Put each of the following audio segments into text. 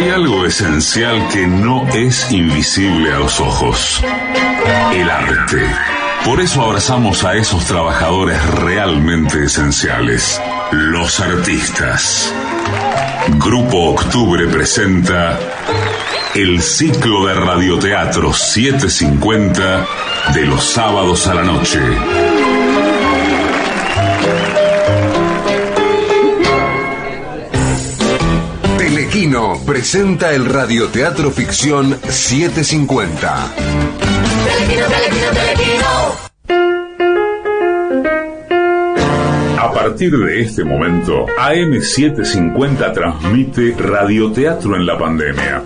Hay algo esencial que no es invisible a los ojos. El arte. Por eso abrazamos a esos trabajadores realmente esenciales. Los artistas. Grupo Octubre presenta el ciclo de radioteatro 750 de los sábados a la noche. Telequino presenta el radioteatro ficción 750. A partir de este momento, AM750 transmite radioteatro en la pandemia.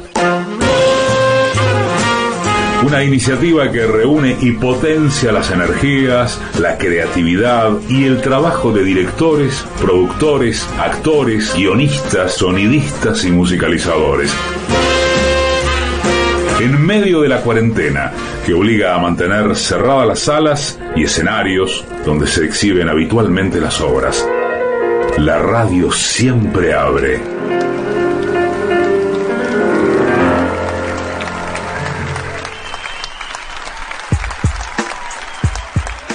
Una iniciativa que reúne y potencia las energías, la creatividad y el trabajo de directores, productores, actores, guionistas, sonidistas y musicalizadores. En medio de la cuarentena, que obliga a mantener cerradas las salas y escenarios donde se exhiben habitualmente las obras, la radio siempre abre.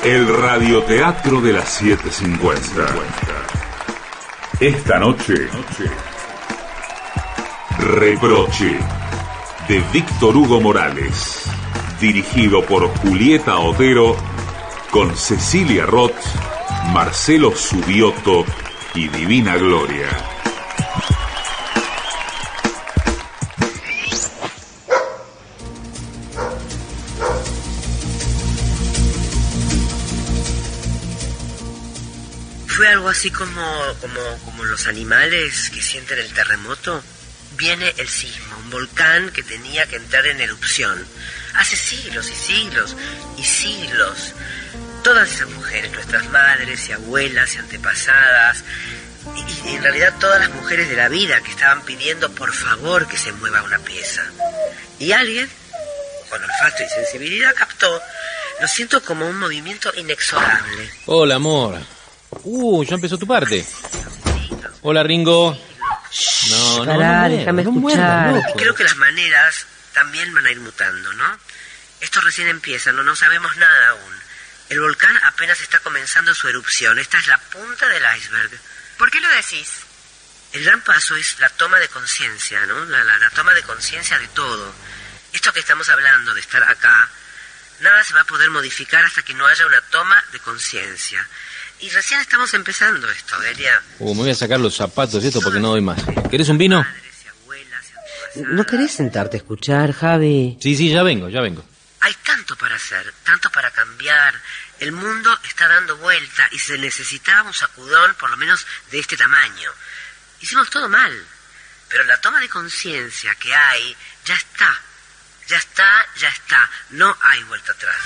El radioteatro de las 750. Esta noche, Reproche, de Víctor Hugo Morales, dirigido por Julieta Otero, con Cecilia Roth, Marcelo Subioto y Divina Gloria. Así como, como, como los animales que sienten el terremoto. Viene el sismo, un volcán que tenía que entrar en erupción. Hace siglos y siglos y siglos. Todas esas mujeres, nuestras madres y abuelas y antepasadas, y, y en realidad todas las mujeres de la vida que estaban pidiendo por favor que se mueva una pieza. Y alguien, con olfato y sensibilidad, captó, lo siento como un movimiento inexorable. Hola, amor. Uh, ya empezó tu parte. Hola, Ringo. No, no, Pará, no, déjame no escuchar. muerdas, loco. creo que las maneras también van a ir mutando, ¿no? Esto recién empieza, no, no sabemos nada aún. El volcán apenas está comenzando su erupción. Esta es la punta del iceberg. ¿Por qué lo decís? El gran paso es la toma de conciencia, ¿no? La, la- la toma de conciencia de todo. Esto que estamos hablando, de estar acá, nada se va a poder modificar hasta que no haya una toma de conciencia. Y recién estamos empezando esto, Delia. Uh, me voy a sacar los zapatos esto porque no doy más. ¿Querés un vino? Y y. ¿No querés sentarte a escuchar, Javi? Sí, sí, ya vengo, ya vengo. Hay tanto para hacer, tanto para cambiar. El mundo está dando vuelta y se necesitaba un sacudón por lo menos de este tamaño. Hicimos todo mal, pero la toma de conciencia que hay ya está. Ya está, ya está. No hay vuelta atrás.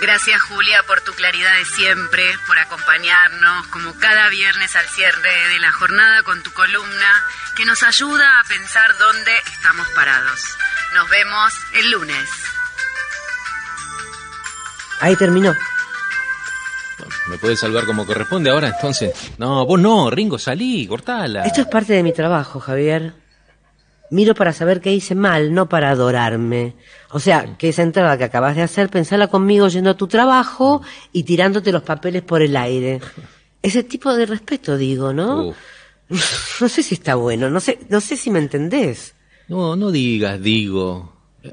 Gracias Julia por tu claridad de siempre, por acompañarnos como cada viernes al cierre de la jornada con tu columna que nos ayuda a pensar dónde estamos parados. Nos vemos el lunes. Ahí terminó. Bueno, ¿Me podés salvar como corresponde ahora entonces? No, vos no, Ringo, salí, cortala. Esto es parte de mi trabajo, Javier. Miro para saber qué hice mal, no para adorarme. O sea, que esa entrada que acabas de hacer, pensala conmigo yendo a tu trabajo y tirándote los papeles por el aire. Ese tipo de respeto, digo, ¿no? No sé si está bueno, no sé, no sé si me entendés. No, no digas, digo. Eh,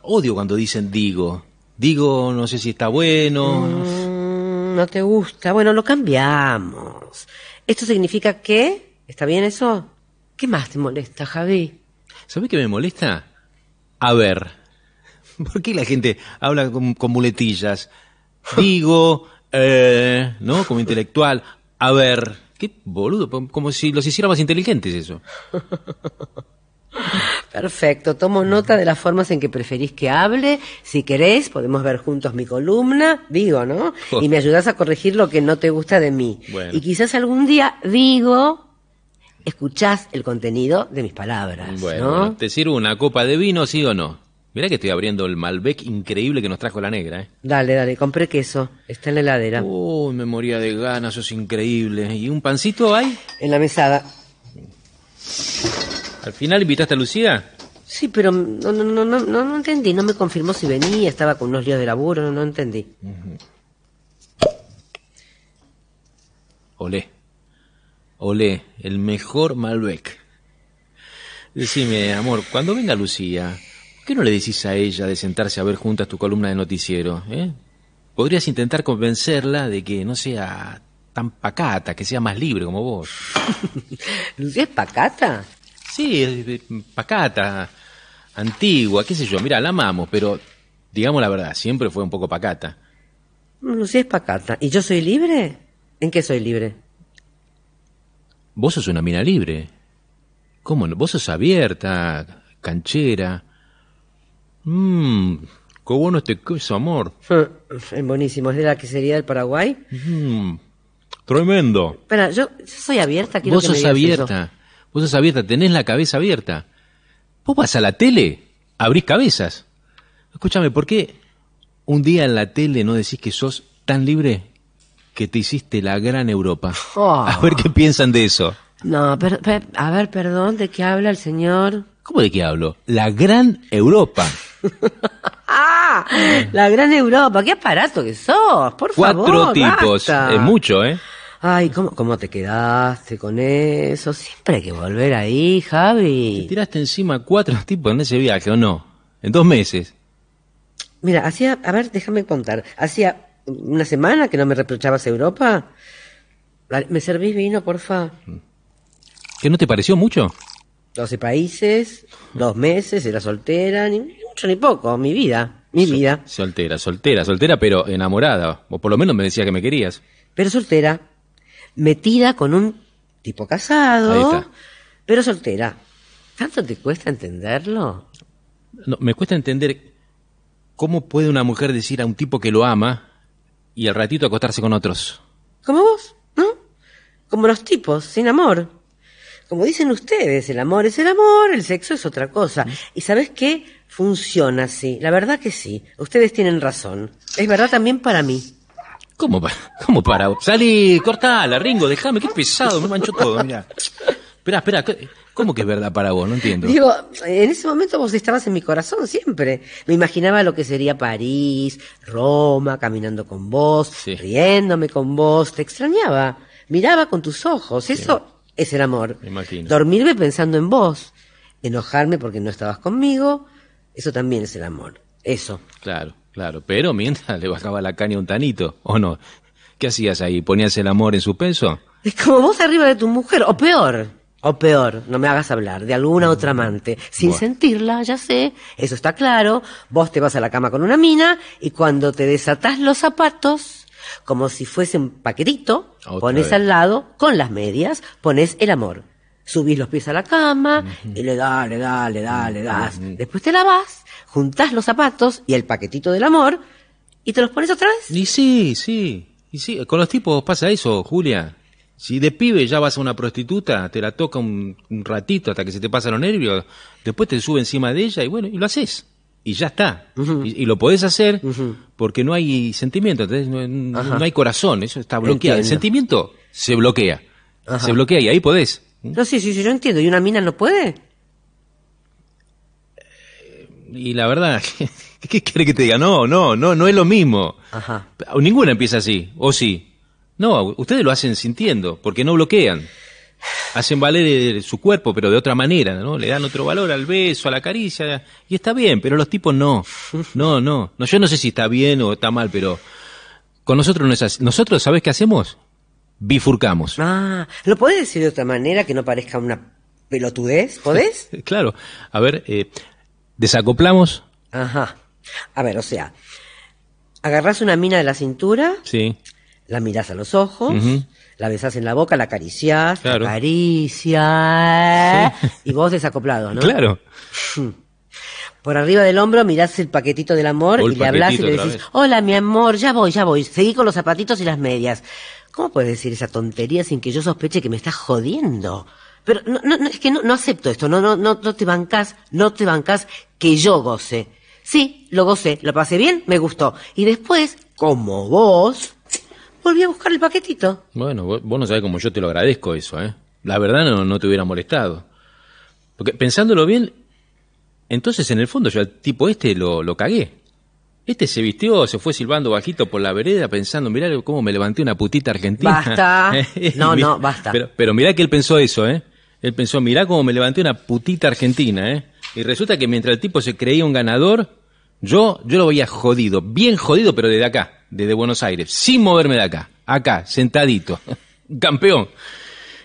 Odio cuando dicen digo. Digo, no sé si está bueno. Mm, no te gusta. Bueno, lo cambiamos. ¿Esto significa qué? ¿Está bien eso? ¿Qué más te molesta, Javi? ¿Sabés qué me molesta? A ver. ¿Por qué la gente habla con, con muletillas? Digo, eh, ¿no? Como intelectual. A ver. Qué boludo. Como si los hiciera más inteligentes eso. Perfecto, tomo nota de las formas en que preferís que hable. Si querés, podemos ver juntos mi columna, digo, ¿no? Y me ayudás a corregir lo que no te gusta de mí. Bueno. Y quizás algún día, digo, escuchás el contenido de mis palabras, Bueno, ¿no? bueno, ¿te sirve una copa de vino, sí o no? Mirá que estoy abriendo el Malbec increíble que nos trajo la negra, ¿eh? Dale, dale, compré queso. Está en la heladera. Uy, me moría de ganas, eso es increíble. ¿Y un pancito hay? En la mesada. ¿Al final invitaste a Lucía? Sí, pero no, no, no, no, no, no entendí. No me confirmó si venía, estaba con unos líos de laburo, no, no entendí. Olé. Olé, el mejor Malbec. Decime, amor, cuando venga Lucía, ¿por qué no le decís a ella de sentarse a ver juntas tu columna de noticiero? ¿eh? Podrías intentar convencerla de que no sea tan pacata, que sea más libre como vos. ¿Lucía es pacata? Sí, es- es pacata, antigua, qué sé yo. Mira, la amamos, pero digamos la verdad, siempre fue un poco pacata. Lucía es pacata. ¿Y yo soy libre? ¿En qué soy libre? Vos sos una mina libre. ¿Cómo no? Vos sos abierta, canchera. Mmm, qué bueno este queso, amor. Es buenísimo. ¿Es de la quesería del Paraguay? Mmm, tremendo. Espera, yo, yo soy abierta. Quiero Vos que me sos eso. abierta. Vos sos abierta, tenés la cabeza abierta. Vos vas a la tele, abrís cabezas. Escúchame, ¿por qué un día en la tele no decís que sos tan libre que te hiciste la gran Europa? Oh. A ver qué piensan de eso. No, per- per- a ver, perdón, ¿de qué habla el señor? ¿Cómo de qué hablo? La gran Europa. ¡Ah! La gran Europa. ¡Qué aparato que sos! Por Cuatro favor, tipos. basta. Es mucho, ¿eh? Ay, ¿cómo, ¿cómo te quedaste con eso? Siempre hay que volver ahí, Te Javi. tiraste encima cuatro tipos en ese viaje, ¿o no? En dos meses. Mira, hacía, a ver, déjame contar. Hacía una semana que no me reprochabas Europa. ¿Me servís vino, porfa? ¿Que no te pareció mucho? 12 países, dos meses, era soltera, ni mucho ni poco, mi vida, mi vida. Soltera, soltera, soltera, pero enamorada. O por lo menos me decía que me querías. Pero soltera, metida con un tipo casado, Ahí está. pero soltera. ¿Tanto te cuesta entenderlo? No, me cuesta entender cómo puede una mujer decir a un tipo que lo ama y al ratito acostarse con otros. Como vos, ¿no? Como los tipos, sin amor. Como dicen ustedes, el amor es el amor, el sexo es otra cosa. ¿Y sabes qué? Funciona así. La verdad que sí. Ustedes tienen razón. Es verdad también para mí. ¿Cómo para? ¿Cómo para? Salí, cortala, Ringo, déjame, qué pesado, me manchó todo, mira. Espera, espera, ¿qué- ¿cómo que es verdad para vos? No entiendo. Digo, en ese momento vos estabas en mi corazón siempre. Me imaginaba lo que sería París, Roma, caminando con vos, Sí. riéndome con vos. Te extrañaba. Miraba con tus ojos. Eso es el amor. Me imagino. Dormirme pensando en vos. Enojarme porque no estabas conmigo. Eso también es el amor. Eso. Claro, claro, pero mientras le bajaba la caña un tanito, ¿o no? ¿Qué hacías ahí? ¿Ponías el amor en suspenso? Es como vos arriba de tu mujer, o peor. O peor, no me hagas hablar de alguna otra amante, sin sentirla, ya sé, eso está claro. Vos te vas a la cama con una mina y cuando te desatás los zapatos, como si fuese un paquetito, Otra pones vez. al lado, con las medias, pones el amor. Subís los pies a la cama y le das, le das, le das, le das. Después te lavas, juntás los zapatos y el paquetito del amor y te los pones otra vez. Y sí, sí, y sí, con los tipos pasa eso, Julia. Si de pibe ya vas a una prostituta, te la toca un, un ratito hasta que se te pasan los nervios, después te sube encima de ella y bueno, y lo haces. Y ya está. y, y lo podés hacer porque no hay sentimiento, ¿entendés? No, no- hay corazón, eso está bloqueado. El sentimiento se bloquea. Ajá. Se bloquea y ahí podés. No, sí, sí, sí, yo entiendo. ¿Y una mina no puede? Y la verdad, ¿qué, qué quiere que te diga? No, no, no, no es lo mismo. Ajá. Ninguna empieza así, ¿o sí? No, ustedes lo hacen sintiendo, porque no bloquean. Hacen valer eh, su cuerpo, pero de otra manera, ¿no? Le dan otro valor al beso, a la caricia, y está bien, pero los tipos no. No, no. no yo no sé si está bien o está mal, pero con nosotros no es así. Nosotros, ¿sabes qué hacemos? Bifurcamos. Ah, ¿lo podés decir de otra manera que no parezca una pelotudez? ¿Podés? Claro. A ver, eh, desacoplamos. Ajá. A ver, o sea, agarrás una mina de la cintura, Sí. La mirás a los ojos, la besás en la boca, la acariciás, Claro. la acariciás, y vos desacoplado, ¿no? Claro. Por arriba del hombro mirás el paquetito del amor y le hablas y le decís, hola mi amor, ya voy, ya voy, seguí con los zapatitos y las medias. ¿Cómo puedes decir esa tontería sin que yo sospeche que me estás jodiendo? Pero no, no, no, es que no, no acepto esto, no, no, no, no te bancas, no te bancas que yo goce. Sí, lo gocé, lo pasé bien, me gustó. Y después, como vos, volví a buscar el paquetito. Bueno, vos, vos no sabés cómo yo te lo agradezco eso, ¿eh? La verdad no, no te hubiera molestado. Porque pensándolo bien, entonces en el fondo yo al tipo este lo, lo cagué. Este se vistió, se fue silbando bajito por la vereda pensando, mirá cómo me levanté una putita argentina. Basta. No, no, basta. Pero, pero mirá que él pensó eso, ¿eh? Él pensó, mirá cómo me levanté una putita argentina, ¿eh? Y resulta que mientras el tipo se creía un ganador, yo, yo lo veía jodido, bien jodido, pero desde acá, desde Buenos Aires, sin moverme de acá, acá, sentadito. Campeón.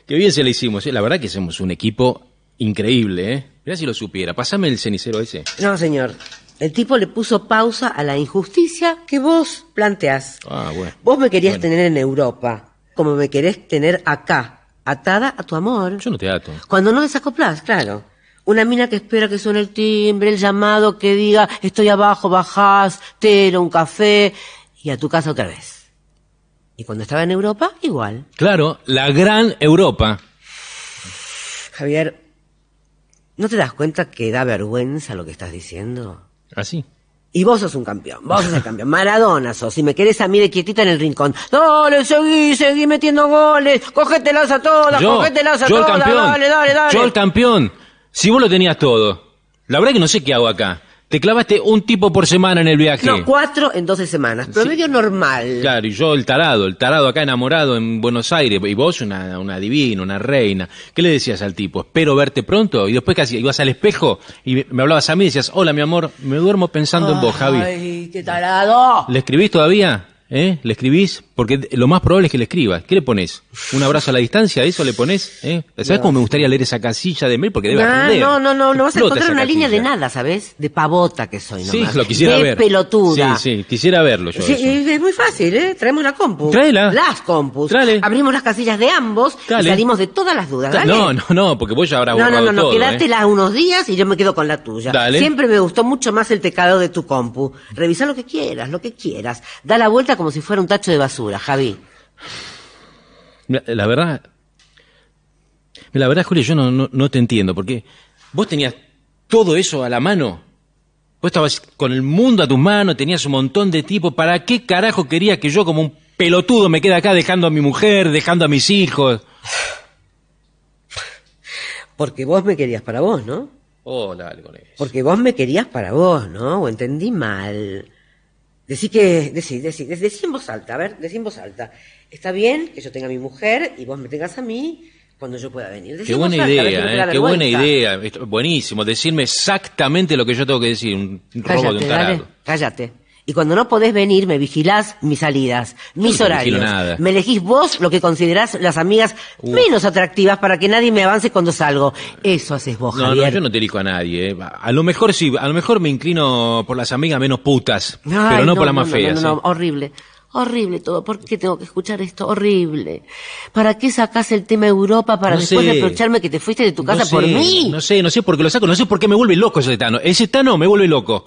Qué bien se le hicimos, ¿eh? La verdad que somos un equipo increíble, ¿eh? Mirá si lo supiera. Pásame el cenicero ese. No, señor. El tipo le puso pausa a la injusticia que vos planteás. Ah, bueno. Vos me querías Bueno. tener en Europa, como me querés tener acá, atada a tu amor. Yo no te ato. Cuando no desacoplás, claro. Una mina que espera que suene el timbre, el llamado que diga, estoy abajo, bajás, telo, un café, y a tu casa otra vez. Y cuando estaba en Europa, igual. Claro, la gran Europa. Javier, ¿no te das cuenta que da vergüenza lo que estás diciendo? Así. Y vos sos un campeón, vos sos el campeón. Maradona sos, y me querés a mí de quietita en el rincón. Dale, seguí, seguí metiendo goles, cógetelas a todas, Yo, cógetelas a yo el todas, campeón. dale, dale, dale. Yo el campeón. Si vos lo tenías todo. La verdad que no sé qué hago acá. Te clavaste un tipo por semana en el viaje. No, cuatro en doce semanas, promedio normal. Claro, y yo el tarado, el tarado acá enamorado en Buenos Aires, y vos una, una divina, una reina. ¿Qué le decías al tipo? Espero verte pronto, y después casi ibas al espejo y me hablabas a mí y decías, hola mi amor, me duermo pensando en vos, Javi. Ay, qué tarado. ¿Le escribís todavía? ¿Eh? ¿Le escribís? Porque lo más probable es que le escribas. ¿Qué le pones? ¿Un abrazo a la distancia? ¿Eso le pones? ¿Eh? ¿Sabes cómo me gustaría leer esa casilla de mail? Porque debe Ah, aprender. no, no, no, no vas a encontrar una línea de nada, ¿sabes? De pavota que soy Sí, nomás. lo quisiera de ver. pelotuda. Sí, sí, quisiera verlo yo. Sí, eso. es muy fácil, ¿eh? Traemos la compu. Tráela. Las compus. Tráele. Abrimos las casillas de ambos Dale. y salimos de todas las dudas. Dale. No, no, no, porque vos ya habrás No, no, no, no, todo. ¿eh? unos días y yo me quedo con la tuya. Dale. Siempre me gustó mucho más el teclado de tu compu. Revisa lo que quieras, lo que quieras. Da la vuelta como si fuera un tacho de basura, Javi. La verdad, la verdad, Julio, yo no, no, no te entiendo, porque vos tenías todo eso a la mano. Vos estabas con el mundo a tus manos, tenías un montón de tipos. ¿Para qué carajo querías que yo como un pelotudo me quede acá dejando a mi mujer, dejando a mis hijos? Porque vos me querías para vos, ¿no? Oh, dale con eso. Porque vos me querías para vos, ¿no? O entendí mal. Decí que, decí, decí, decí, en voz alta, a ver, decí en voz alta. Está bien que yo tenga a mi mujer y vos me tengas a mí cuando yo pueda venir. Decí Qué buena alta, idea, ¿eh? qué buena idea. Buenísimo, decirme exactamente lo que yo tengo que decir, un robo de Cállate, un dale, tarado. cállate. Y cuando no podés venir, me vigilás mis salidas, mis no horarios. nada. Me elegís vos lo que considerás las amigas menos atractivas para que nadie me avance cuando salgo. Eso haces vos, No, no, Javier. yo no te elijo a nadie. eh. A lo mejor sí, a lo mejor me inclino por las amigas menos putas, Ay, pero no, por las más no, feas. No, no, no, ¿eh? horrible. Horrible todo. ¿Por qué tengo que escuchar esto? Horrible. ¿Para qué sacás el tema Europa para No después sé. reprocharme que te fuiste de tu casa No por sé, mí? No sé, no sé por qué lo saco, no sé por qué me vuelve loco ese Tano. Ese Tano me vuelve loco.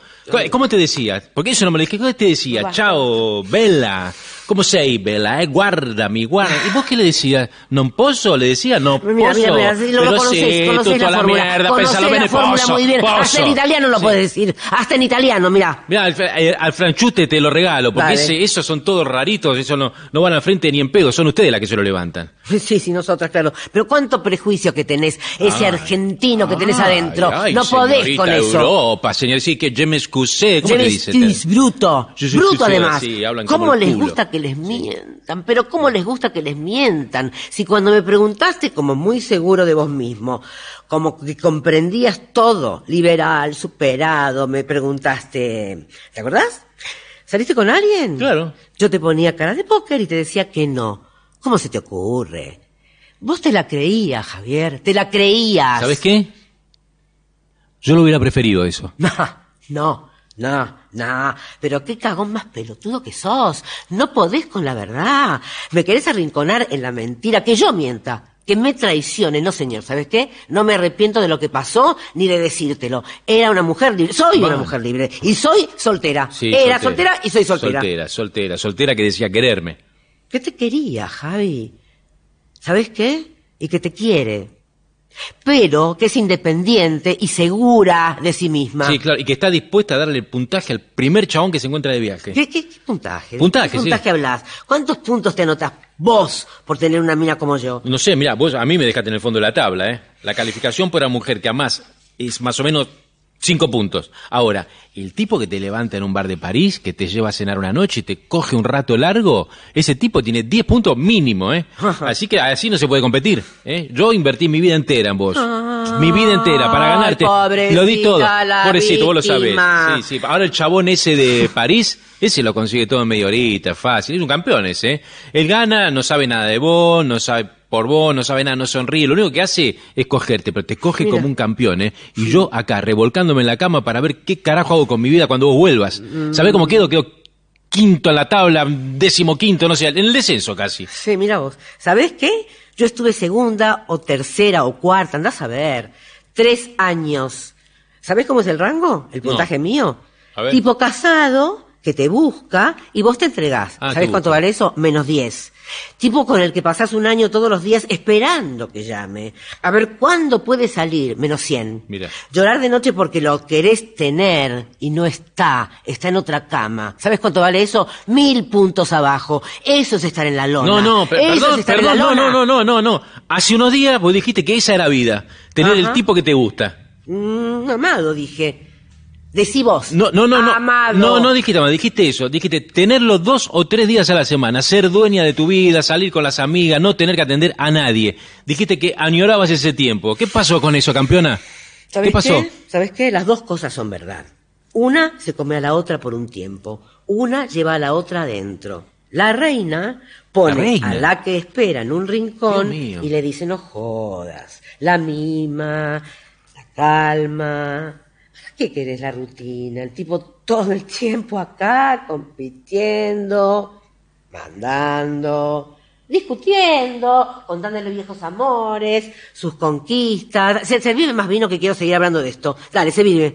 ¿Cómo te decía? Porque eso no me lo dije. ¿Cómo te decía? Chao, Bella. ¿Cómo sei, Bella? Eh? Guardami, guarda. ¿Y vos qué le decías? ¿Non posso? Le decía, no posso. Mira, mira, mira, si lo, Pero conoces, sí, la la mierda, Conocés pensalo la bene, fórmula posso, muy bien. Hasta en italiano lo Sí. puedes decir. Hasta en italiano, mira. Mira, al, eh, al franchute te lo regalo, porque ese- esos son todos raritos, esos no, no van al frente ni en pedo, son ustedes las que se lo levantan. Sí, sí, nosotras, claro. Pero cuánto prejuicio que tenés, ese Ay, argentino que tenés ay, adentro. ay, no podés con eso. Europa, señor, sí, que je me excusé, ¿cómo Je le me dice? excuse, bruto. Bruto además. como ¿Cómo les gusta que les mientan? Pero ¿cómo les gusta que les mientan? Si cuando me preguntaste, como muy seguro de vos mismo, como que comprendías todo, liberal, superado, me preguntaste, ¿te acordás? ¿Saliste con alguien? Claro. Yo te ponía cara de póker y te decía que no. ¿Cómo se te ocurre? Vos te la creías, Javier, te la creías. ¿Sabes qué? Yo lo hubiera preferido eso. No, no, no, no. Pero qué cagón más pelotudo que sos. No podés con la verdad. Me querés arrinconar en la mentira, que yo mienta. Que me traicione, no señor, ¿sabes qué? No me arrepiento de lo que pasó ni de decírtelo. Era una mujer libre, soy una mujer libre y soy soltera. Sí, Era soltera. y soy soltera. Soltera, soltera, soltera que decía quererme. ¿Qué te quería, Javi? ¿Sabes qué? Y que te quiere. Pero que es independiente y segura de sí misma. Sí, claro, y que está dispuesta a darle el puntaje al primer chabón que se encuentra de viaje. ¿Qué, qué- qué puntaje? Puntaje, ¿Qué puntaje sí. hablas? ¿Cuántos puntos te anotas vos por tener una mina como yo? No sé, mira, vos a mí me dejaste en el fondo de la tabla, ¿eh? La calificación por la mujer que amás es más o menos cinco puntos. Ahora, el tipo que te levanta en un bar de París, que te lleva a cenar una noche y te coge un rato largo, ese tipo tiene 10 puntos mínimo, ¿eh? Así que así no se puede competir, ¿eh? Yo invertí mi vida entera en vos. mi vida entera para ganarte. lo di todo. Pobrecito, vos lo sabés. víctima. Sí, sí. Ahora el chabón ese de París, ese lo consigue todo en media horita, fácil. Es un campeón ese, ¿eh? Él gana, no sabe nada de vos, no sabe por vos, no sabe nada, no sonríe. Lo único que hace es cogerte, pero te coge Mira. como un campeón, ¿eh? Y yo acá, revolcándome en la cama para ver qué carajo hago con mi vida cuando vos vuelvas. Mm. ¿Sabés cómo quedo? Quedo quinto en la tabla, décimo quinto, no sé, en el descenso casi. Sí, mira vos. ¿Sabés qué? Yo estuve segunda o tercera o cuarta, andás a ver. Tres años. ¿Sabés cómo es el rango? El puntaje mío. A ver. Tipo casado, que te busca y vos te entregás. Ah, ¿Sabés cuánto vale eso? Menos diez. Tipo con el que pasás un año todos los días esperando que llame. A ver cuándo puede salir. Menos cien. Mira. Llorar de noche porque lo querés tener y no está. Está en otra cama. ¿Sabes cuánto vale eso? Mil puntos abajo. Eso es estar en la lona. No, no, per- Eso es perdón, perdón, no, no, no, no, no, no. Hace unos días vos dijiste que esa era vida, tener el tipo que te gusta. Mm, amado, dije. Decí vos. No, no, no, no. Amado. No, no dijiste dijiste eso. Dijiste tenerlo dos o tres días a la semana, ser dueña de tu vida, salir con las amigas, no tener que atender a nadie. Dijiste que añorabas ese tiempo. ¿Qué pasó con eso, campeona? ¿Sabés ¿Qué pasó? ¿Sabes qué? Las dos cosas son verdad. Una se come a la otra por un tiempo. Una lleva a la otra adentro. La reina pone La reina. a la que espera en un rincón y le dice no jodas. La mima, la calma. ¿Qué querés la rutina? El tipo todo el tiempo acá compitiendo, mandando, discutiendo, contándole viejos amores, sus conquistas. Se, se vive más vino que quiero seguir hablando de esto. Dale, se vive.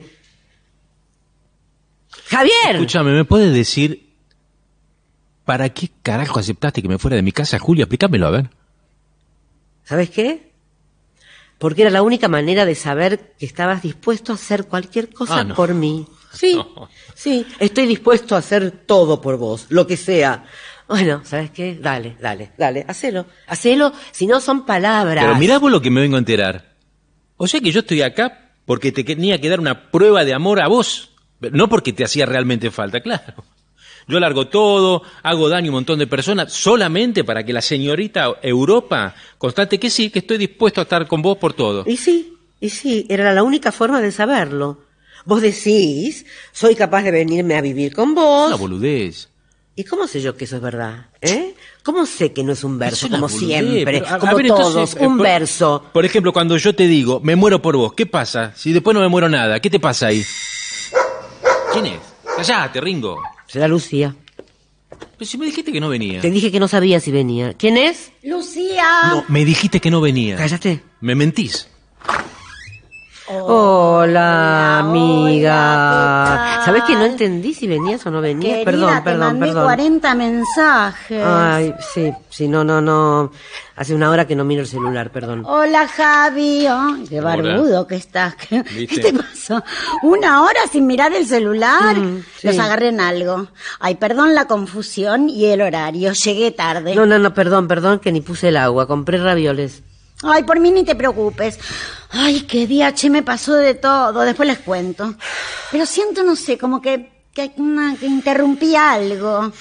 Javier. Escúchame, ¿me puedes decir para qué carajo aceptaste que me fuera de mi casa, Julia? Explícamelo, a ver. ¿Sabes qué? Porque era la única manera de saber que estabas dispuesto a hacer cualquier cosa Ah, no. por mí. Sí, No. sí, estoy dispuesto a hacer todo por vos, lo que sea. Bueno, ¿sabes qué? Dale, dale, dale, hacelo. Hacelo, si no son palabras. Pero mirá vos lo que me vengo a enterar. O sea que yo estoy acá porque te tenía que dar una prueba de amor a vos. No porque te hacía realmente falta, claro. Yo largo todo, hago daño a un montón de personas, solamente para que la señorita Europa constate que sí, que estoy dispuesto a estar con vos por todo. Y sí, y sí, era la única forma de saberlo. Vos decís, soy capaz de venirme a vivir con vos. Una boludez. ¿Y cómo sé yo que eso es verdad? ¿Eh? ¿Cómo sé que no es un verso, Es como boludez, siempre, pero, a- a como ver, todos, entonces, eh, un por- verso? Por ejemplo, cuando yo te digo, me muero por vos, ¿qué pasa? Si después no me muero nada, ¿qué te pasa ahí? ¿Quién es? Callate, Ringo. Será Lucía. Pero si me dijiste que no venía. Te dije que no sabía si venía. ¿Quién es? Lucía. No, me dijiste que no venía. Cállate. Me mentís. Hola, amiga. hola, ¿qué ¿Sabes que no entendí si venías o no venías? Querida, perdón, te perdón, mandé perdón. 40 mensajes. Ay, sí, sí, no, no, no. Hace una hora que no miro el celular, perdón. Hola, Javi. Oh, qué Hola. barbudo que estás. ¿Qué, ¿Viste? qué te pasó? ¿Una hora sin mirar el celular? Mm, sí. Los agarré en algo. Ay, perdón la confusión y el horario. Llegué tarde. No, no, no, perdón, perdón, que ni puse el agua. Compré ravioles. Ay, por mí ni te preocupes. Ay, qué día, che, me pasó de todo. Después les cuento. Pero siento, no sé, como que, que, interrumpí algo.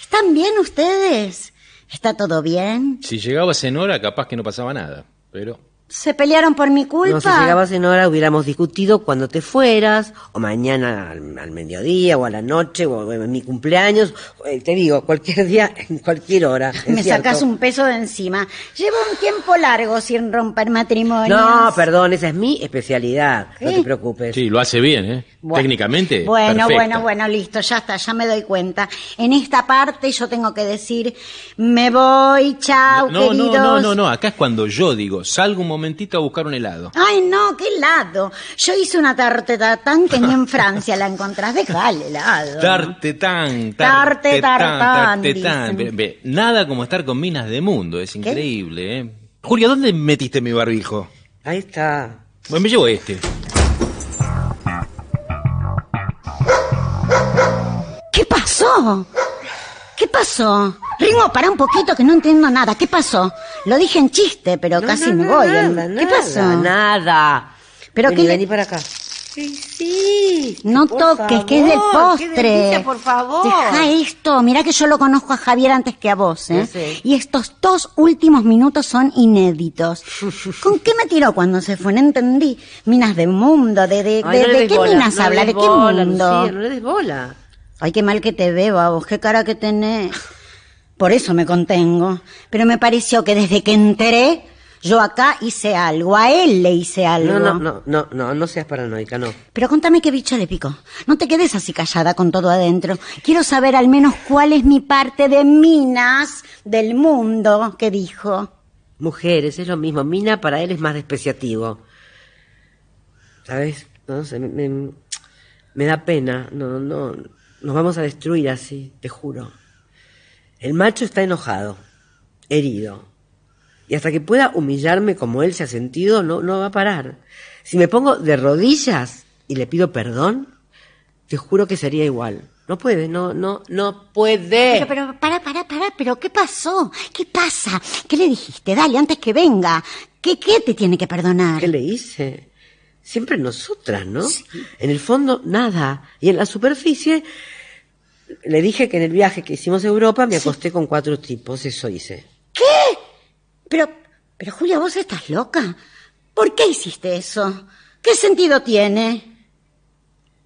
¿Están bien ustedes? ¿Está todo bien? Si llegabas en capaz que no pasaba nada. Pero. ¿Se pelearon por mi culpa? No, si llegabas en hora hubiéramos discutido cuando te fueras, o mañana al, al mediodía, o a la noche, o en mi cumpleaños. Eh, Te digo, cualquier día, en cualquier hora. Me cierto. sacas un peso de encima. Llevo un tiempo largo sin romper matrimonios. No, perdón, esa es mi especialidad. No te preocupes. Sí, lo hace bien, ¿eh? Bueno. Técnicamente. Bueno, perfecta. bueno, bueno, listo, ya está, ya me doy cuenta. En esta parte yo tengo que decir, me voy, chao, No, no, queridos. no, no, no. Acá es cuando yo digo, salgo un momentito a buscar un helado. Ay, no, qué helado. Yo hice una tarte tartán que ni en Francia la encontrás. Deja el helado. Tarte tartán, tartetán. dicen. Ve- ve, Nada como estar con minas de mundo, es increíble, ¿eh? Julia, ¿dónde metiste mi barbijo? Ahí está. Bueno, me llevo este. Pasó? ¿Qué pasó? Ringo, para un poquito que no entiendo nada. ¿Qué pasó? Lo dije en chiste, pero No, casi no, me no, voy. Nada, ¿Qué nada, pasó? Nada. Pero vení, qué le- vení para acá. Sí, sí. No por toques, que es del favor, qué postre. delicia, por favor. Deja esto. Mirá que yo lo conozco a Javier antes que a vos, ¿eh? Y estos dos últimos minutos son inéditos. ¿Con qué me tiró cuando se fue? No entendí. Minas de mundo, de, de, Ay, de, no de qué bola, minas no habla, de qué bola, mundo. Lucía, no le des bola. Ay, qué mal que te veo, vos, qué cara que tenés. Por eso me contengo. Pero me pareció que desde que enteré, yo acá hice algo. A él le hice algo. No, no, no, no, no, no seas paranoica, no. Pero contame qué bicho le picó. No te quedes así callada con todo adentro. Quiero saber al menos cuál es mi parte de minas del mundo que dijo. Mujeres, es lo mismo. Mina para él es más despreciativo. ¿Sabes? No sé, me, me- me da pena. No, no, nos vamos a destruir así, te juro. El macho está enojado, herido. Y hasta que pueda humillarme como él se ha sentido, no, no va a parar. Si me pongo de rodillas y le pido perdón, te juro que sería igual. No puede, no, no, no puede. Pero, pero, para, para, para, pero ¿qué pasó? ¿Qué pasa? ¿Qué le dijiste? Dale, antes que venga. ¿Qué, qué te tiene que perdonar? ¿Qué le hice? Siempre nosotras, ¿no? En el fondo, nada. Y en la superficie, le dije que en el viaje que hicimos a Europa me acosté con cuatro tipos, eso hice. Pero, pero Julia, vos estás loca. ¿Por qué hiciste eso? ¿Qué sentido tiene?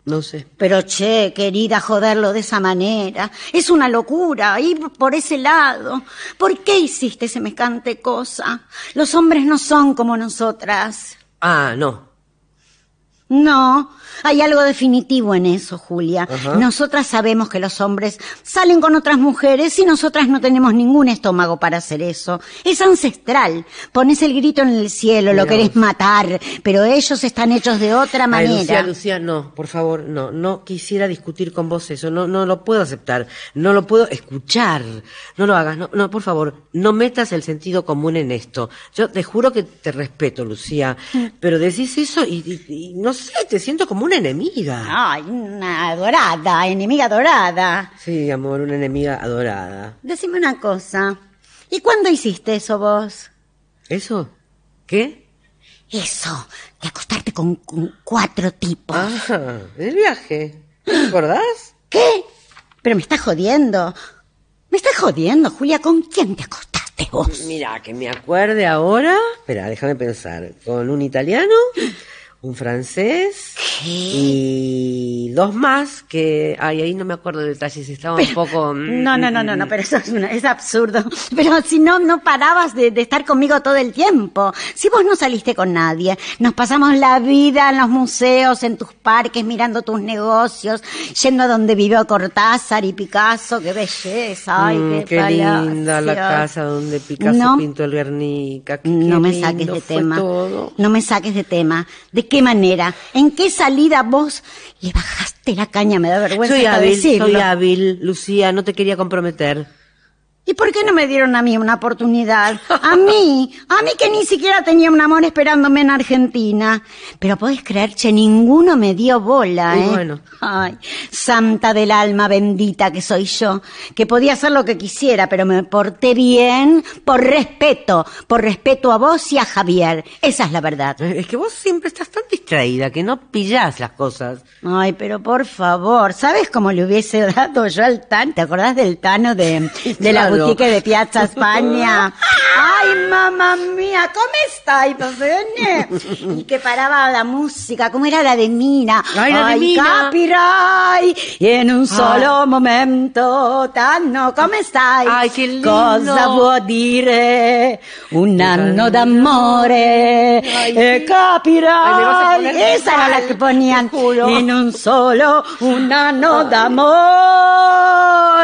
No sé. Pero che, querida, joderlo de esa manera. Es una locura ir por ese lado. ¿Por qué hiciste semejante cosa? Los hombres no son como nosotras. Ah, no. No, hay algo definitivo en eso, Julia. Ajá. Nosotras sabemos que los hombres salen con otras mujeres y nosotras no tenemos ningún estómago para hacer eso. Es ancestral. Pones el grito en el cielo, lo querés matar, pero ellos están hechos de otra Ay, manera. Lucía, Lucía, no, por favor, no, no quisiera discutir con vos eso, no, no lo puedo aceptar, no lo puedo escuchar, no lo hagas, no, no, por favor, no metas el sentido común en esto. Yo te juro que te respeto, Lucía, pero decís eso y, y- y no sé, te siento como una enemiga. Ay, una adorada, enemiga adorada. Sí, amor, una enemiga adorada. Decime una cosa. ¿Y cuándo hiciste eso vos? ¿Eso? ¿Qué? Eso, de acostarte con, con cuatro tipos. Ah, el viaje. ¿No te acordás? ¿Qué? Pero me estás jodiendo. Me estás jodiendo, Julia. ¿Con quién te acostaste vos? Mira, que me acuerde ahora. Espera, déjame pensar. Con un italiano, un francés y dos más que. Ay, ahí no me acuerdo de detalles, estaba un poco. mm, No, no, no, no, no, pero eso es, una- es absurdo. Pero si no, no parabas de, de estar conmigo todo el tiempo. Si vos no saliste con nadie, nos pasamos la vida en los museos, en tus parques, mirando tus negocios, yendo a donde vivió Cortázar y Picasso, qué belleza, ay, Mm, qué, qué linda la casa donde Picasso No. pintó el Guernica. qué- No qué me saques de tema. todo. No me saques de tema. ¿De qué manera? ¿En qué salida vos le bajaste la caña? Me da vergüenza Soy hasta hábil, decirlo. soy hábil, Lucía, no te quería comprometer. ¿Y por qué no me dieron a mí una oportunidad? A mí, a mí que ni siquiera tenía un amor esperándome en Argentina. Pero podés creer, che, ninguno me dio bola, Y ¿eh? bueno. Ay, santa del alma bendita que soy yo, que podía hacer lo que quisiera, pero me porté bien por respeto, por respeto a vos y a Javier. Esa es la verdad. Eh, Es que vos siempre estás tan distraída que no pillás las cosas. Ay, pero por favor, ¿sabes cómo le hubiese dado yo al Tano? ¿Te acordás del Tano de, de la Claro. boutique de Piazza España? Ay, mamá mía, ¿cómo estáis, bene? Y que paraba la música, ¿cómo era la de Mina? Ay, la de Mina. capirai, y en un solo momento, Tano, ¿come stai? Ay, che lindo. Cosa vuol dire un anno d'amore? Ay, e sí. capirai. Ay, me vas a poner Esa era la mal, que ponían te juro. en un solo un anno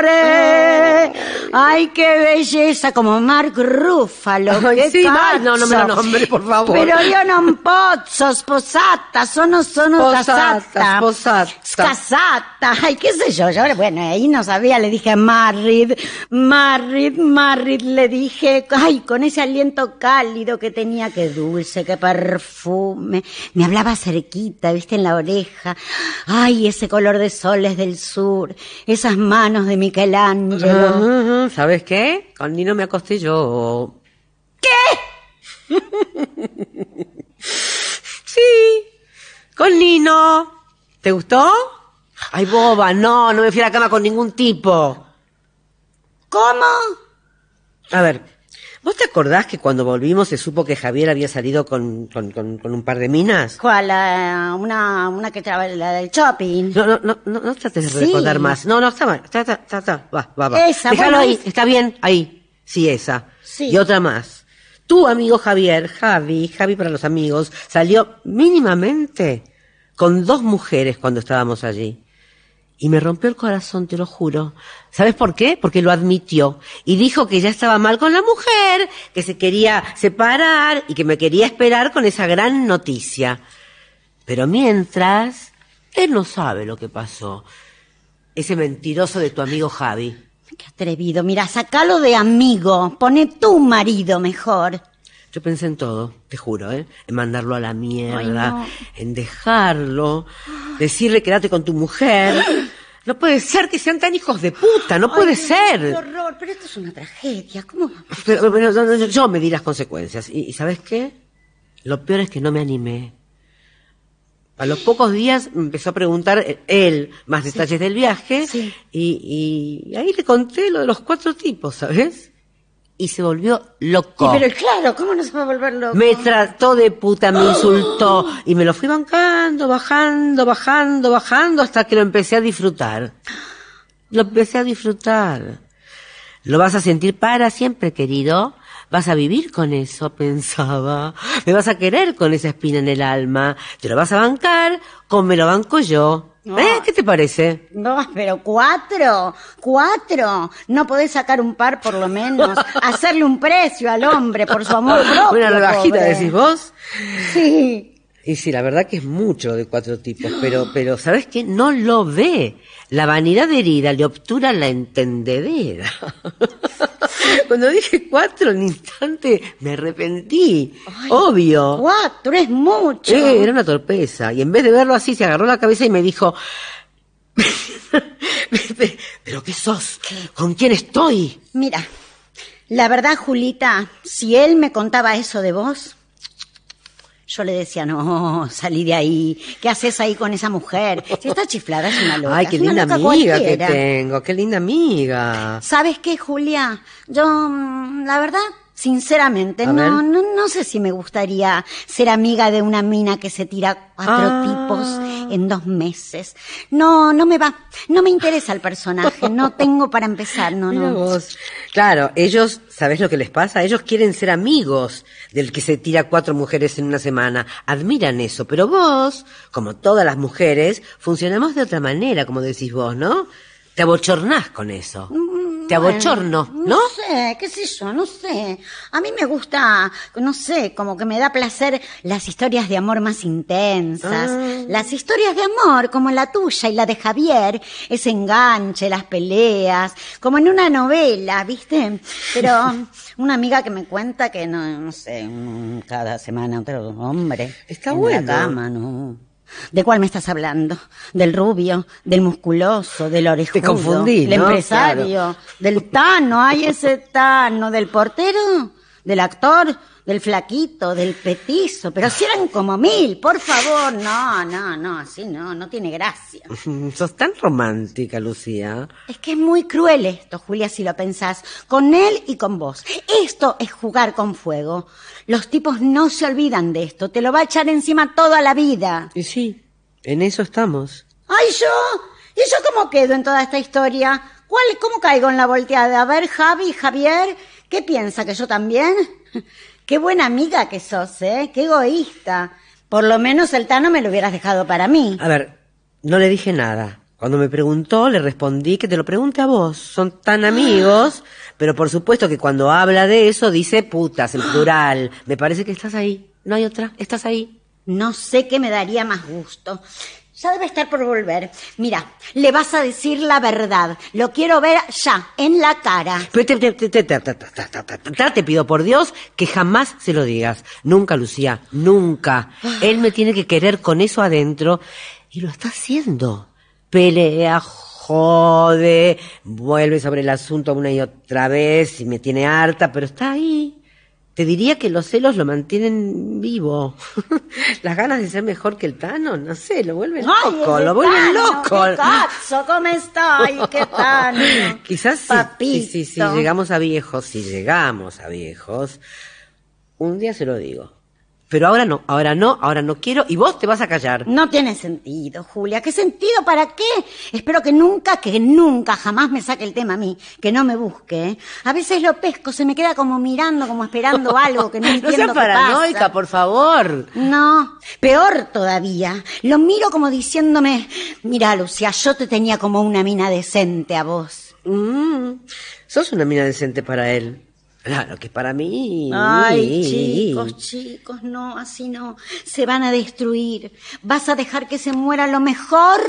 d'amore. Ay, qué belleza, como Mark Ruffalo. Ay, sí, va, no, no me lo nombre, por favor. Pero io non posso, sposata, sono, sono Sposata, casata. sposata. Casata, ay, qué sé yo, yo, bueno, ahí no sabía, le dije married, married, married, le dije, ay, con ese aliento cálido que tenía, qué dulce, qué perfume, me hablaba cerquita, viste, en la oreja, ay, ese color de soles del sur, esas manos de Michelangelo. ¿Sabes qué? Con Nino me acosté yo. ¿Qué? sí, con Nino. ¿Te gustó? Ay, boba, no, no me fui a la cama con ningún tipo. ¿Cómo? A ver, ¿vos te acordás que cuando volvimos se supo que Javier había salido con, con, con- con un par de minas? ¿Cuál? La- una, una que trabaja, la del shopping. No, no, no, no, no trates de Sí. recordar más. No, no, está mal. Está, está, está, está. Va, va, va. Esa, Déjalo bueno, ahí, está bien, ahí. Sí, esa. Sí. Y otra más. Tu amigo Javier, Javi, Javi para los amigos, salió mínimamente con dos mujeres cuando estábamos allí. Y me rompió el corazón, te lo juro. ¿Sabes por qué? Porque lo admitió. Y dijo que ya estaba mal con la mujer, que se quería separar y que me quería esperar con esa gran noticia. Pero mientras, él no sabe lo que pasó. Ese mentiroso de tu amigo Javi. Qué atrevido. Mira, sacalo de amigo. Pone tu marido mejor. Yo pensé en todo, te juro, ¿eh? En mandarlo a la mierda, Ay, no. en dejarlo, decirle quédate con tu mujer. No puede ser que sean tan hijos de puta, no puede ser. Qué horror, pero esto es una tragedia. ¿Cómo? Pero, pero no, yo me di las consecuencias. ¿Y, y sabes qué? Lo peor es que no me animé. A los pocos días me empezó a preguntar él más detalles del viaje Sí. y, y ahí le conté lo de los cuatro tipos, ¿sabes? Y se volvió loco. Y pero claro, ¿cómo no se va a volver loco? Me trató de puta, me insultó y me lo fui bancando, bajando, bajando, bajando hasta que lo empecé a disfrutar. Lo empecé a disfrutar. Lo vas a sentir para siempre, querido. Vas a vivir con eso, pensaba. Me vas a querer con esa espina en el alma. Te lo vas a bancar como me lo banco yo. No. ¿Eh? ¿Qué te parece? No, pero cuatro, cuatro. No podés sacar un par por lo menos. Hacerle un precio al hombre por su amor propio. Una rebajita, pobre. decís vos. Sí. Y sí, la verdad que es mucho de cuatro tipos, pero, pero ¿sabes qué? No lo ve. La vanidad herida le obtura la entendedera. Cuando dije cuatro, en instante me arrepentí. Obvio. Cuatro es mucho. Eh, era una torpeza. Y en vez de verlo así, se agarró la cabeza y me dijo, ¿pero qué sos? ¿Con quién estoy? Mira, la verdad, Julita, si él me contaba eso de vos, yo le decía, no, salí de ahí. ¿Qué haces ahí con esa mujer? Si está chiflada, es una loca. Ay, qué linda amiga que tengo, qué linda amiga. ¿Sabes qué, Julia? Yo, mm, la verdad, sinceramente, A no, ver. no, no sé si me gustaría ser amiga de una mina que se tira cuatro Ah. tipos en dos meses. No, no me va, no me interesa el personaje, no tengo para empezar, no, Mira no. vos. Claro, ellos, ¿sabés lo que les pasa? Ellos quieren ser amigos del que se tira cuatro mujeres en una semana. Admiran eso, pero vos, como todas las mujeres, funcionamos de otra manera, como decís vos, ¿no? Te abochornás con eso. Te abochorno, ¿no? No sé, qué sé yo, no sé. A mí me gusta, no sé, como que me da placer las historias de amor más intensas. Ah. Las historias de amor, como la tuya y la de Javier, ese enganche, las peleas, como en una novela, ¿viste? Pero una amiga que me cuenta que no, no sé, cada semana otro hombre. Está en bueno. La cama, no. ¿De cuál me estás hablando? ¿Del rubio? ¿Del musculoso? ¿del orejudo? confundí, ¿Del ¿no? empresario? ¿Del Tano? ¿Hay ese Tano? ¿Del portero? ¿Del actor? ¿Del flaquito? ¿Del petizo? Pero si eran como mil, por favor. No, no, no, así no, no tiene gracia. Sos tan romántica, Lucía. Es que es muy cruel esto, Julia, si lo pensás, con él y con vos. Esto es jugar con fuego. Los tipos no se olvidan de esto, te lo va a echar encima toda la vida. Y sí, en eso estamos. ¡Ay, yo! ¿Y yo cómo quedo en toda esta historia? ¿Cuál, cómo caigo en la volteada? A ver, Javi, Javier, ¿qué piensa que yo también? Qué buena amiga que sos, ¿eh? Qué egoísta. Por lo menos el Tano me lo hubieras dejado para mí. A ver, no le dije nada. Cuando me preguntó, le respondí que te lo pregunte a vos. Son tan amigos, pero por supuesto que cuando habla de eso dice putas en plural. Me parece que estás ahí. No hay otra. Estás ahí. No sé qué me daría más gusto. Debe estar por volver. Mira, le vas a decir la verdad. Lo quiero ver ya, en la cara. Pero te, te, te, te, te pido por Dios que jamás se lo digas. Nunca, Lucía, nunca. Él me tiene que querer con eso adentro y lo está haciendo. Pelea, jode, vuelve sobre el asunto una y otra vez y me tiene harta, pero está ahí te diría que los celos lo mantienen vivo. Las ganas de ser mejor que el Tano, no sé, lo vuelven loco, lo vuelven Tano, loco. ¿Cómo estoy? ¿Qué tal? Quizás sí, Papito. sí, sí, sí, llegamos a viejos, si llegamos a viejos, un día se lo digo. Pero ahora no, ahora no, ahora no quiero y vos te vas a callar. No tiene sentido, Julia. ¿Qué sentido? ¿Para qué? Espero que nunca, que nunca, jamás me saque el tema a mí, que no me busque. ¿eh? A veces lo pesco, se me queda como mirando, como esperando algo que no No entiendo seas qué paranoica, pasa. por favor. No, peor todavía. Lo miro como diciéndome, mira, Lucia, yo te tenía como una mina decente a vos. Mm, sos una mina decente para él. Claro que para mí. Ay, chicos, chicos, no, así no. Se van a destruir. Vas a dejar que se muera lo mejor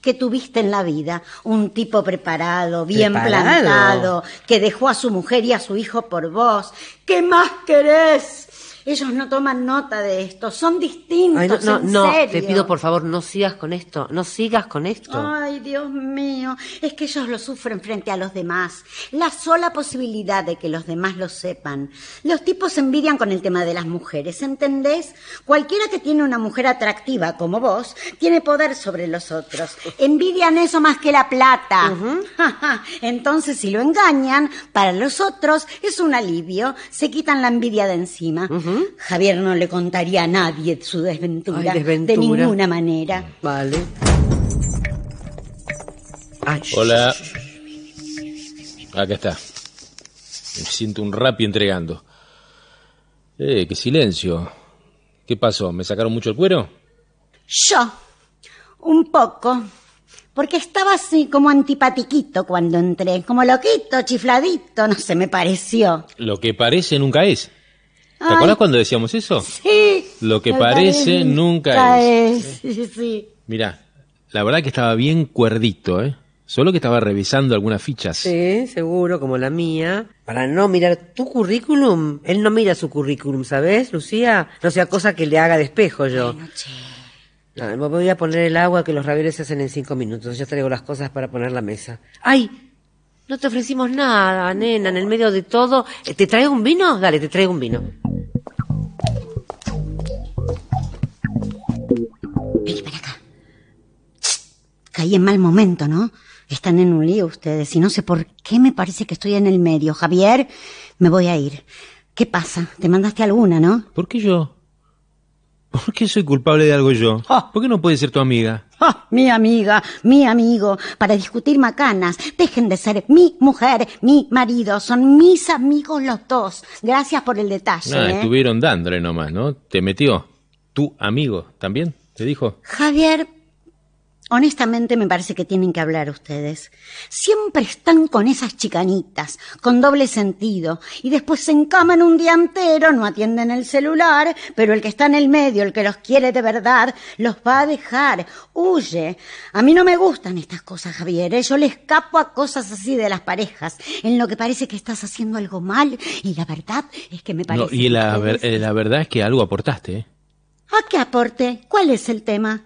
que tuviste en la vida. Un tipo preparado, bien ¿Preparado? plantado, que dejó a su mujer y a su hijo por vos. ¿Qué más querés? Ellos no toman nota de esto, son distintos, Ay, no, no, en no, serio. te pido por favor, no sigas con esto, no sigas con esto. Ay, Dios mío, es que ellos lo sufren frente a los demás. La sola posibilidad de que los demás lo sepan. Los tipos se envidian con el tema de las mujeres, ¿entendés? Cualquiera que tiene una mujer atractiva como vos tiene poder sobre los otros. Envidian eso más que la plata. Entonces, si lo engañan, para los otros es un alivio. Se quitan la envidia de encima. Javier no le contaría a nadie su desventura. Ay, desventura. De ninguna manera. Vale. Ay, Hola. Acá está. Me siento un rapi entregando. Eh, qué silencio. ¿Qué pasó? ¿Me sacaron mucho el cuero? Yo, un poco, porque estaba así como antipatiquito cuando entré, como loquito, chifladito, no sé, me pareció. Lo que parece nunca es. ¿Te Ay. acuerdas cuando decíamos eso? Sí. Lo que parece parece nunca es. Sí, sí. Mirá, la verdad que estaba bien cuerdito, ¿eh? Solo que estaba revisando algunas fichas. Sí, seguro, como la mía. Para no mirar tu currículum. Él no mira su currículum, ¿sabes, Lucía? No sea cosa que le haga de espejo yo. No, me voy a poner el agua que los ravioles se hacen en cinco minutos. Ya traigo las cosas para poner la mesa. ¡Ay! No te ofrecimos nada, nena, en el medio de todo. Eh, ¿Te traigo un vino? Dale, te traigo un vino. Vení para acá. Caí en mal momento, ¿no? Están en un lío ustedes y no sé por qué me parece que estoy en el medio. Javier, me voy a ir. ¿Qué pasa? ¿Te mandaste alguna, no? ¿Por qué yo? ¿Por qué soy culpable de algo yo? Ah. ¿Por qué no puede ser tu amiga? Ah, mi amiga, mi amigo, para discutir macanas. Dejen de ser mi mujer, mi marido. Son mis amigos los dos. Gracias por el detalle. Ah, ¿eh? estuvieron dándole nomás, ¿no? Te metió. ¿Tu amigo también? ¿Te dijo? Javier, honestamente me parece que tienen que hablar ustedes. Siempre están con esas chicanitas, con doble sentido, y después se encaman un día entero, no atienden el celular, pero el que está en el medio, el que los quiere de verdad, los va a dejar, huye. A mí no me gustan estas cosas, Javier, ¿eh? yo le escapo a cosas así de las parejas, en lo que parece que estás haciendo algo mal, y la verdad es que me parece... No, y la, ver- eh, la verdad es que algo aportaste, ¿eh? ¿A qué aporte? ¿Cuál es el tema?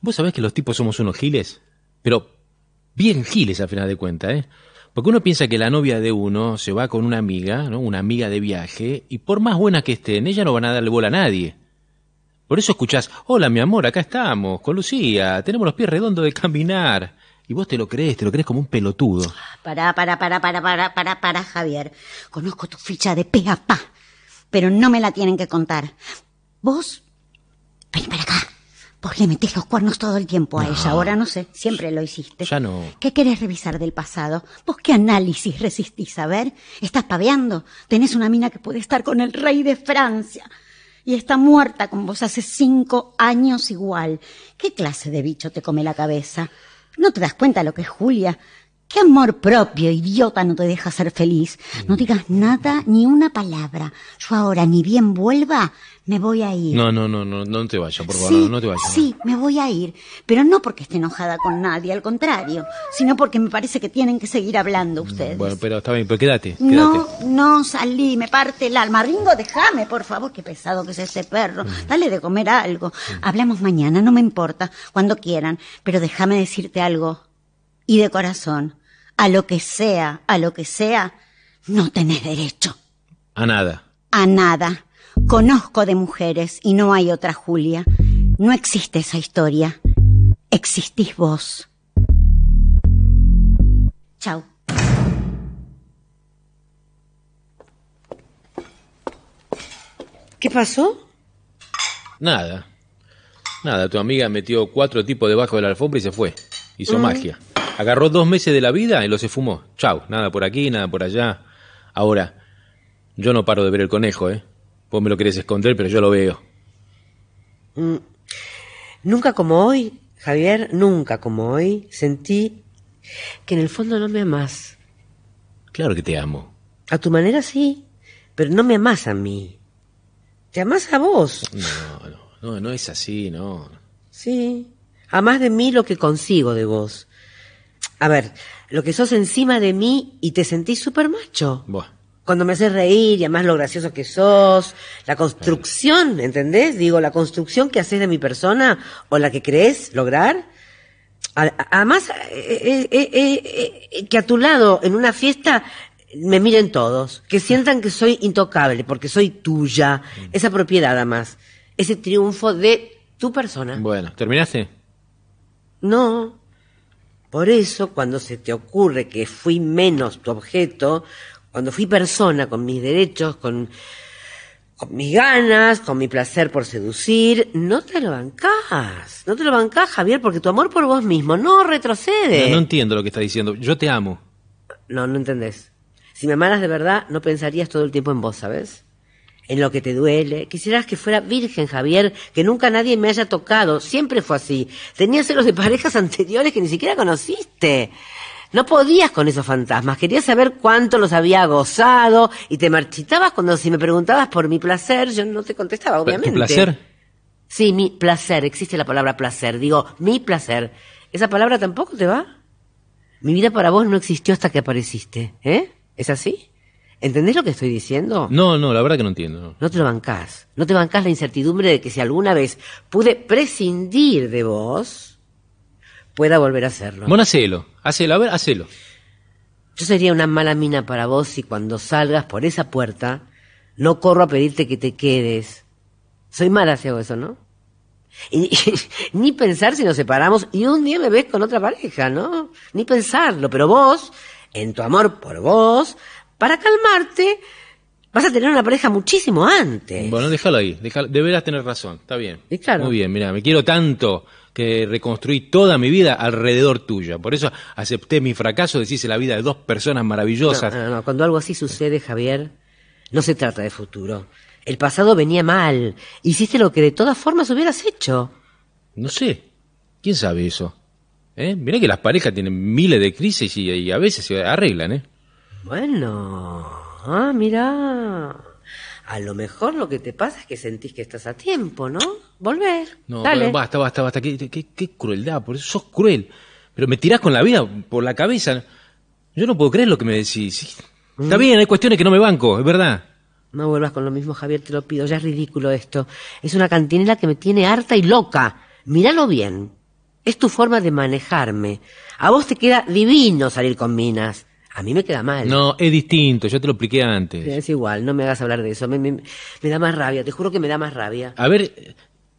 ¿Vos sabés que los tipos somos unos giles? Pero bien giles al final de cuentas, ¿eh? Porque uno piensa que la novia de uno se va con una amiga, ¿no? Una amiga de viaje, y por más buena que estén, ella no van a darle bola a nadie. Por eso escuchás, hola mi amor, acá estamos, con Lucía, tenemos los pies redondos de caminar. Y vos te lo crees, te lo crees como un pelotudo. Para, para, para, para, para, para, para, Javier. Conozco tu ficha de pe a pa, pero no me la tienen que contar. Vos, ven para acá. Vos le metés los cuernos todo el tiempo a ella. Ahora no sé, siempre lo hiciste. Ya no. ¿Qué querés revisar del pasado? ¿Vos qué análisis resistís a ver? ¿Estás paveando? Tenés una mina que puede estar con el rey de Francia. Y está muerta con vos hace cinco años igual. ¿Qué clase de bicho te come la cabeza? ¿No te das cuenta lo que es Julia? ¿Qué amor propio, idiota, no te deja ser feliz? No digas nada ni una palabra. Yo ahora, ni bien vuelva, me voy a ir. No, no, no, no, no te vayas, por favor, Sí, no, no te vayas. sí, me voy a ir. Pero no porque esté enojada con nadie, al contrario, sino porque me parece que tienen que seguir hablando ustedes. Bueno, pero está bien, pero quédate, quédate. No, no, salí, me parte el alma. Ringo, déjame, por favor, qué pesado que es ese perro. Mm. Dale de comer algo. Hablamos mañana, no me importa, cuando quieran. Pero déjame decirte algo. Y de corazón, a lo que sea, a lo que sea, no tenés derecho. A nada. A nada. Conozco de mujeres y no hay otra Julia. No existe esa historia. Existís vos. Chao. ¿Qué pasó? Nada. Nada, tu amiga metió cuatro tipos debajo de la alfombra y se fue. Hizo Mm. magia. Agarró dos meses de la vida y los se fumó. Chau, nada por aquí, nada por allá. Ahora, yo no paro de ver el conejo, ¿eh? Vos me lo querés esconder, pero yo lo veo. Nunca como hoy, Javier, nunca como hoy, sentí que en el fondo no me amás. Claro que te amo. A tu manera sí, pero no me amás a mí. Te amás a vos. No, no, no, no es así, no. Sí. Amás de mí lo que consigo de vos. A ver, lo que sos encima de mí y te sentís súper macho. Buah. Cuando me haces reír y además lo gracioso que sos, la construcción, ¿entendés? Digo, la construcción que haces de mi persona o la que crees lograr. Además, eh, eh, eh, eh, eh, que a tu lado, en una fiesta, me miren todos, que sientan que soy intocable, porque soy tuya, esa propiedad además, ese triunfo de tu persona. Bueno, ¿terminaste? No. Por eso, cuando se te ocurre que fui menos tu objeto, cuando fui persona con mis derechos, con, con mis ganas, con mi placer por seducir, no te lo bancás. No te lo bancás, Javier, porque tu amor por vos mismo no retrocede. No, no entiendo lo que estás diciendo. Yo te amo. No, no entendés. Si me amaras de verdad, no pensarías todo el tiempo en vos, ¿sabes? En lo que te duele. Quisieras que fuera virgen, Javier, que nunca nadie me haya tocado. Siempre fue así. Tenías celos de parejas anteriores que ni siquiera conociste. No podías con esos fantasmas. Querías saber cuánto los había gozado y te marchitabas cuando si me preguntabas por mi placer, yo no te contestaba, obviamente. ¿Tu placer? Sí, mi placer. Existe la palabra placer. Digo, mi placer. ¿Esa palabra tampoco te va? Mi vida para vos no existió hasta que apareciste, ¿eh? ¿Es así? ¿Entendés lo que estoy diciendo? No, no, la verdad que no entiendo. no. No te lo bancás. No te bancás la incertidumbre de que si alguna vez pude prescindir de vos, pueda volver a hacerlo. Bueno, hacelo. Hacelo, a ver, hacelo. Yo sería una mala mina para vos si cuando salgas por esa puerta no corro a pedirte que te quedes. Soy mala si hago eso, ¿no? Y, ni pensar si nos separamos y un día me ves con otra pareja, ¿no? Ni pensarlo, pero vos, en tu amor por vos, para calmarte, vas a tener una pareja muchísimo antes. Bueno, déjalo ahí. déjalo- deberás tener razón. Está bien. Y claro. Muy bien, mira, me quiero tanto que reconstruí toda mi vida alrededor tuya. Por eso acepté mi fracaso, decís la vida de dos personas maravillosas. No, no, no, Cuando algo así sucede, Javier, no se trata de futuro. El pasado venía mal. Hiciste lo que de todas formas hubieras hecho. No sé. ¿Quién sabe eso? ¿Eh? Mirá que las parejas tienen miles de crisis y, y a veces se arreglan, ¿eh? Bueno, ah, mira. A lo mejor lo que te pasa es que sentís que estás a tiempo, ¿no? Volver. No, Dale. pero basta, basta, basta. Qué, qué- qué crueldad, por eso sos cruel. Pero me tirás con la vida por la cabeza. Yo no puedo creer lo que me decís. Sí, Está bien, hay cuestiones que no me banco, es verdad. No vuelvas con lo mismo, Javier, te lo pido. Ya es ridículo esto. Es una cantinela que me tiene harta y loca. Míralo bien. Es tu forma de manejarme. A vos te queda divino salir con minas. A mí me queda mal. No, es distinto, yo te lo expliqué antes. Es igual, no me hagas hablar de eso. Me, me- me da más rabia, te juro que me da más rabia. A ver,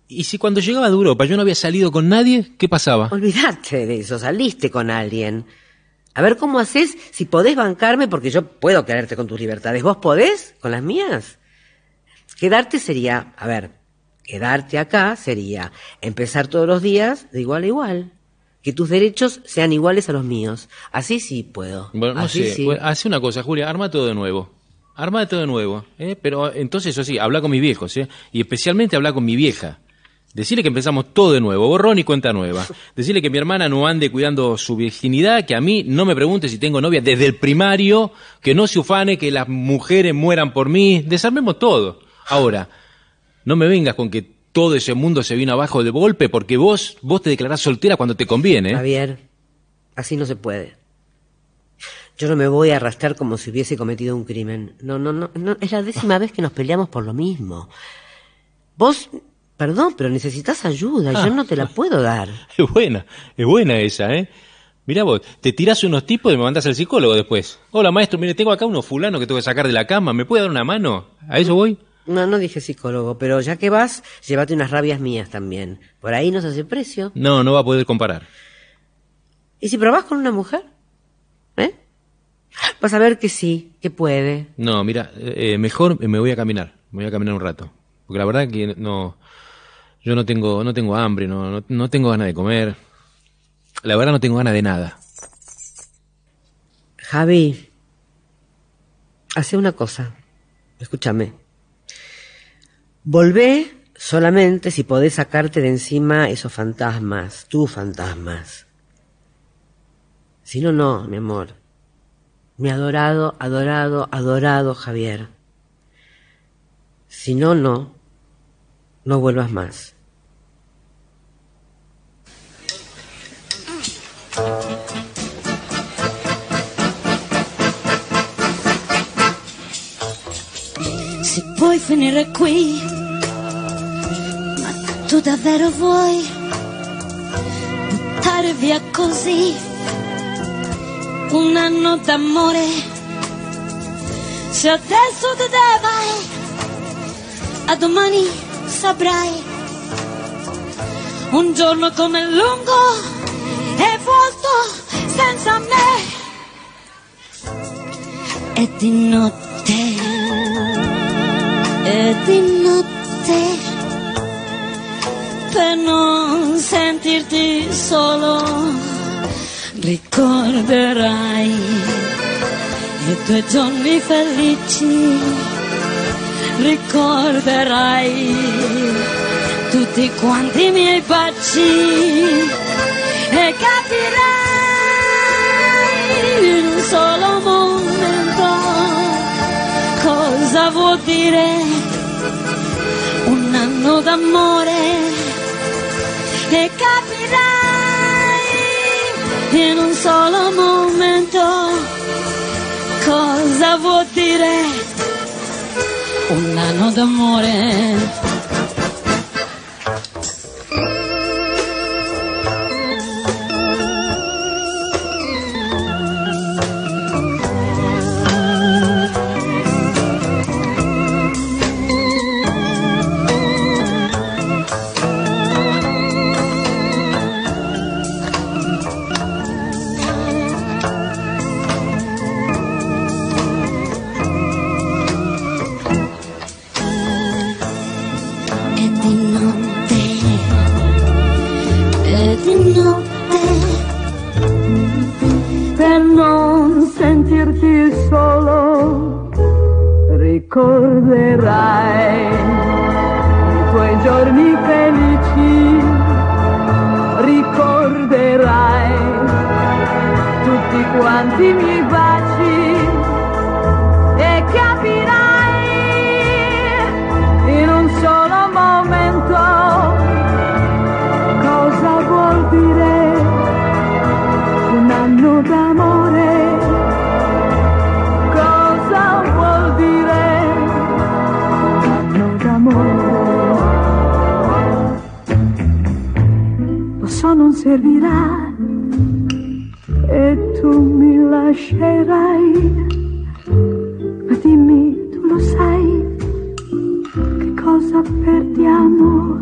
¿y si cuando llegaba de Europa yo no había salido con nadie? ¿Qué pasaba? Olvidate de eso, saliste con alguien. A ver cómo haces si podés bancarme porque yo puedo quererte con tus libertades. ¿Vos podés con las mías? Quedarte sería, a ver, quedarte acá sería empezar todos los días de igual a igual. Que tus derechos sean iguales a los míos. Así sí puedo. Bueno, no Así sé. sí. Bueno, hace una cosa, Julia, arma todo de nuevo. Armá todo de nuevo. ¿eh? Pero entonces, eso sí, habla con mis viejos, ¿eh? Y especialmente habla con mi vieja. Decirle que empezamos todo de nuevo, borrón y cuenta nueva. Decirle que mi hermana no ande cuidando su virginidad, que a mí no me pregunte si tengo novia desde el primario, que no se ufane que las mujeres mueran por mí. Desarmemos todo. Ahora, no me vengas con que todo ese mundo se vino abajo de golpe porque vos, vos te declarás soltera cuando te conviene. ¿eh? Javier, así no se puede. Yo no me voy a arrastrar como si hubiese cometido un crimen. No, no, no, no. Es la décima vez que nos peleamos por lo mismo. Vos, perdón, pero necesitas ayuda. Yo no te la puedo dar. Es buena, es buena esa, ¿eh? Mira vos, te tirás unos tipos y me mandas al psicólogo después. Hola maestro, mire, tengo acá unos fulanos que tengo que sacar de la cama. ¿Me puede dar una mano? ¿A eso voy? No, no dije psicólogo, pero ya que vas, llévate unas rabias mías también. Por ahí no se hace precio. No, no va a poder comparar. ¿Y si probás con una mujer? ¿Eh? Vas a ver que sí, que puede. No, mira, eh, mejor me voy a caminar. Me voy a caminar un rato. Porque la verdad que no. Yo no tengo, no tengo hambre, no, no, no tengo ganas de comer. La verdad no tengo ganas de nada. Javi, hace una cosa. Escúchame. Volvé solamente si podés sacarte de encima esos fantasmas, tus fantasmas. Si no, no, mi amor. Mi adorado, adorado, adorado Javier. Si no, no. No vuelvas más. Puoi finire qui, ma tu davvero vuoi buttare via così un anno d'amore? Se adesso te ne vai, a domani saprai. Un giorno come lungo e vuoto senza me. E di notte e di notte per non sentirti solo. Ricorderai i tuoi giorni felici. Ricorderai tutti quanti i miei baci. E capirai in un solo momento cosa vuol dire un anno d'amore e capirai in un solo momento cosa vuol dire un anno d'amore. Solo, ricorderai i tuoi giorni felici, ricorderai tutti quanti i miei servirà e tu mi lascerai. Ma dimmi tu lo sai che cosa perdiamo?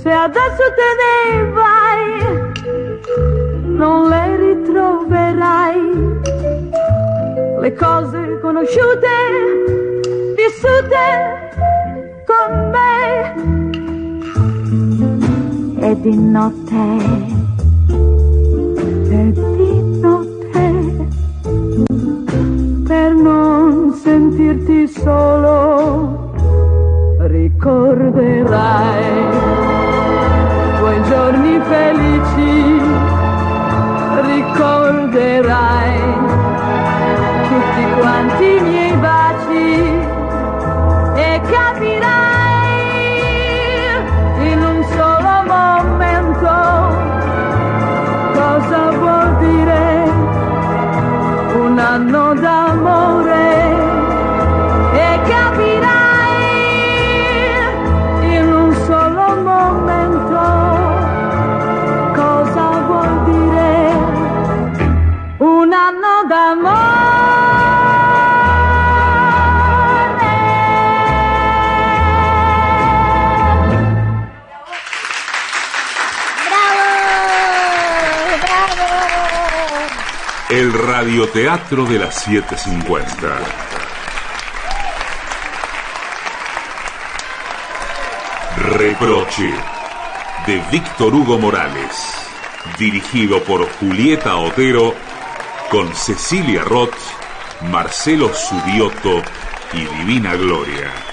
Se adesso te ne vai non le ritroverai. Le cose conosciute vissute di notte de las 7.50. Reproche de Víctor Hugo Morales, dirigido por Julieta Otero, con Cecilia Roth, Marcelo Subioto y Divina Gloria.